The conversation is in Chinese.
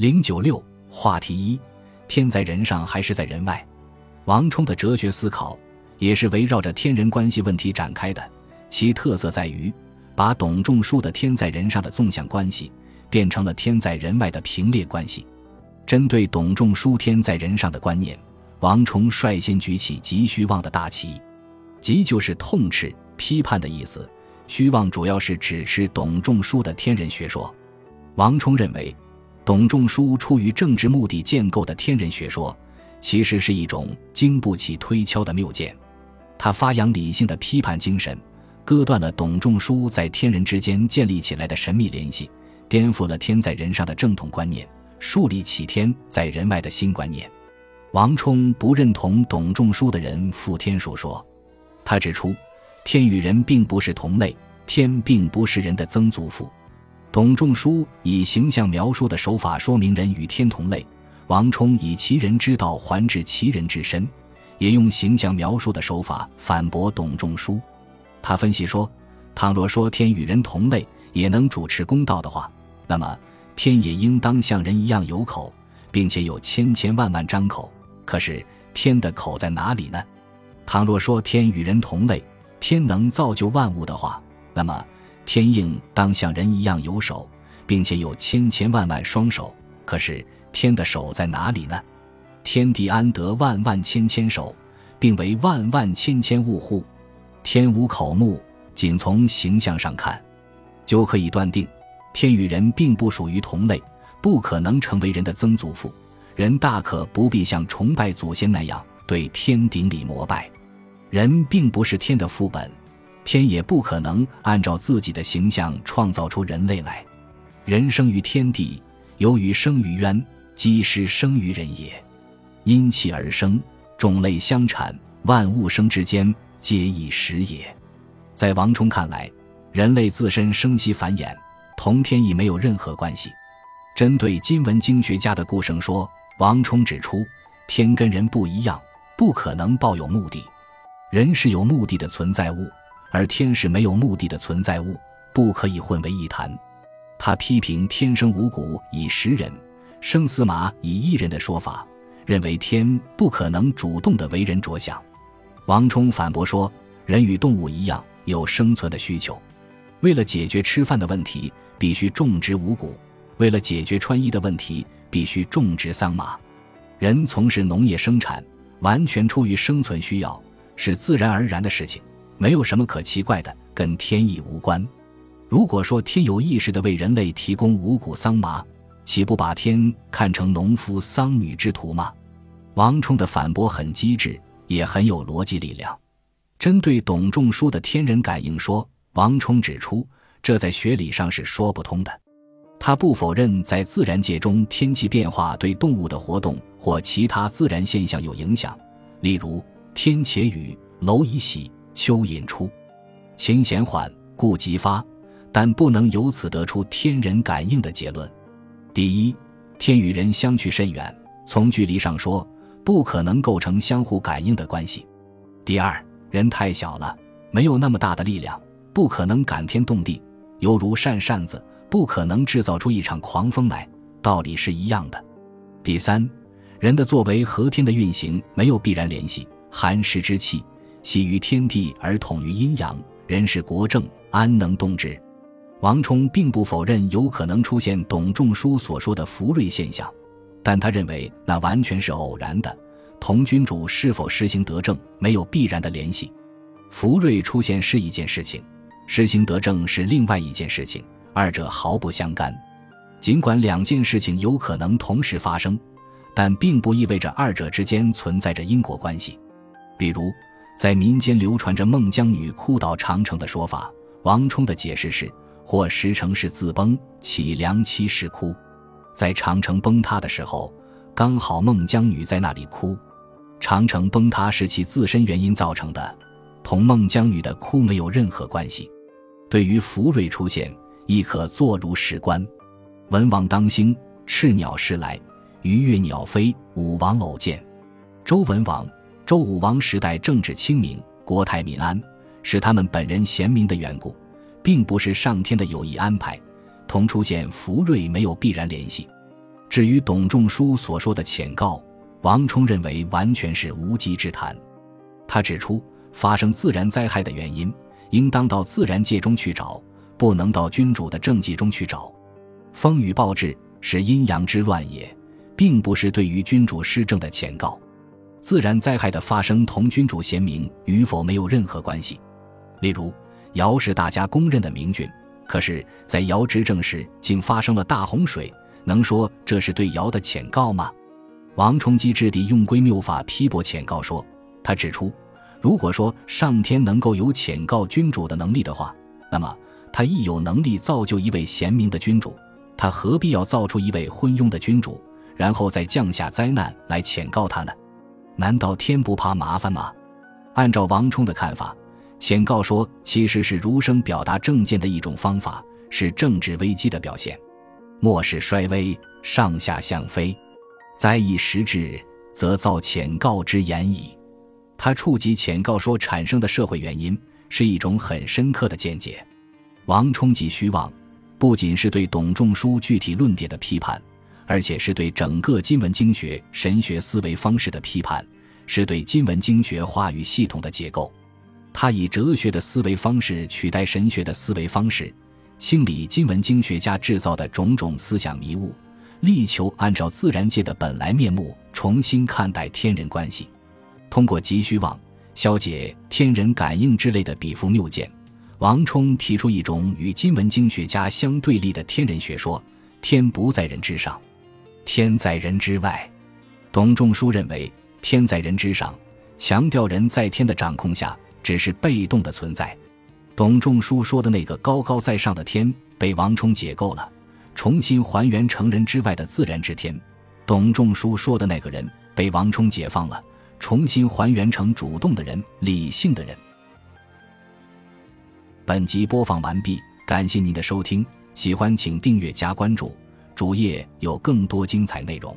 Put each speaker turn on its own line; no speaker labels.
零九六话题一：天在人上还是在人外？王充的哲学思考也是围绕着天人关系问题展开的，其特色在于把董仲舒的天在人上的纵向关系变成了天在人外的平列关系。针对董仲舒天在人上的观念，王充率先举起极虚妄的大旗，极就是痛斥、批判的意思。虚妄主要是指斥董仲舒的天人学说。王充认为，董仲舒出于政治目的建构的天人学说，其实是一种经不起推敲的谬见。他发扬理性的批判精神，割断了董仲舒在天人之间建立起来的神秘联系，颠覆了天在人上的正统观念，树立起天在人外的新观念。王充不认同董仲舒的人负天数说，他指出。天与人并不是同类，天并不是人的曾祖父。董仲舒以形象描述的手法说明人与天同类，王充以其人之道还治其人之身，也用形象描述的手法反驳董仲舒。他分析说，倘若说天与人同类，也能主持公道的话，那么天也应当像人一样有口，并且有千千万万张口。可是天的口在哪里呢？倘若说天与人同类，天能造就万物的话，那么天应当像人一样有手，并且有千千万万双手。可是天的手在哪里呢？天地安得万万千千手，并为万万千千物乎？天无口目，仅从形象上看，就可以断定，天与人并不属于同类，不可能成为人的曾祖父。人大可不必像崇拜祖先那样对天顶礼膜拜。人并不是天的副本，天也不可能按照自己的形象创造出人类来。人生于天地，由于生于渊，即是生于人也。因气而生，种类相产，万物生之间，皆以时也。在王充看来，人类自身生息繁衍，同天意没有任何关系。针对今文经学家的顾生说，王充指出，天跟人不一样，不可能抱有目的。人是有目的的存在物，而天是没有目的的存在物，不可以混为一谈。他批评“天生五谷以食人，生死马以一人”的说法，认为天不可能主动的为人着想。王充反驳说：“人与动物一样，有生存的需求。为了解决吃饭的问题，必须种植五谷；为了解决穿衣的问题，必须种植桑麻。人从事农业生产，完全出于生存需要。”是自然而然的事情，没有什么可奇怪的，跟天意无关。如果说天有意识的为人类提供五谷桑麻，岂不把天看成农夫桑女之徒吗？王充的反驳很机智，也很有逻辑力量。针对董仲舒的天人感应说，王充指出，这在学理上是说不通的。他不否认在自然界中天气变化对动物的活动或其他自然现象有影响，例如。天且雨，蝼蚁喜，蚯蚓出，晴咸缓，故即发。但不能由此得出天人感应的结论。第一，天与人相去甚远，从距离上说，不可能构成相互感应的关系。第二，人太小了，没有那么大的力量，不可能感天动地，犹如扇扇子，不可能制造出一场狂风来，道理是一样的。第三，人的作为和天的运行没有必然联系。寒湿之气，系于天地而统于阴阳。人是国政，安能动之？王充并不否认有可能出现董仲舒所说的福瑞现象，但他认为那完全是偶然的，同君主是否实行德政没有必然的联系。福瑞出现是一件事情，实行德政是另外一件事情，二者毫不相干。尽管两件事情有可能同时发生，但并不意味着二者之间存在着因果关系。比如，在民间流传着孟姜女哭倒长城的说法，王充的解释是：或石城是自崩，起梁妻时哭，在长城崩塌的时候，刚好孟姜女在那里哭。长城崩塌是其自身原因造成的，同孟姜女的哭没有任何关系。对于福瑞出现，亦可坐如石棺。文王当兴，赤鸟时来，鱼跃鸟飞，武王偶见。周文王。周武王时代政治清明，国泰民安，是他们本人贤明的缘故，并不是上天的有意安排，同出现福瑞没有必然联系。至于董仲舒所说的遣告，王充认为完全是无稽之谈。他指出，发生自然灾害的原因，应当到自然界中去找，不能到君主的政绩中去找。风雨暴至是阴阳之乱也，并不是对于君主施政的谴告。自然灾害的发生同君主贤明与否没有任何关系。例如，尧是大家公认的明君，可是，在尧执政时竟发生了大洪水。能说这是对尧的谴告吗？王充基质地用归谬法批驳谴告说，他指出，如果说上天能够有谴告君主的能力的话，那么他亦有能力造就一位贤明的君主，他何必要造出一位昏庸的君主，然后再降下灾难来谴告他呢？难道天不怕麻烦吗？按照王充的看法，谴告说其实是儒生表达政见的一种方法，是政治危机的表现。末世衰微，上下相非，灾异时至，则造谴告之言矣。他触及谴告说产生的社会原因，是一种很深刻的见解。王充及虚妄，不仅是对董仲舒具体论点的批判，而且是对整个金文经学神学思维方式的批判，是对金文经学话语系统的结构。他以哲学的思维方式取代神学的思维方式。清理金文经学家制造的种种思想迷雾，力求按照自然界的本来面目重新看待天人关系。通过急需望消解天人感应之类的比附谬见，王充提出一种与金文经学家相对立的天人学说：天不在人之上，天在人之外。董仲舒认为天在人之上，强调人在天的掌控下，只是被动的存在。董仲舒说的那个高高在上的天被王充解构了，重新还原成人之外的自然之天；董仲舒说的那个人被王充解放了，重新还原成主动的人、理性的人。本集播放完毕，感谢您的收听，喜欢请订阅加关注，主页有更多精彩内容。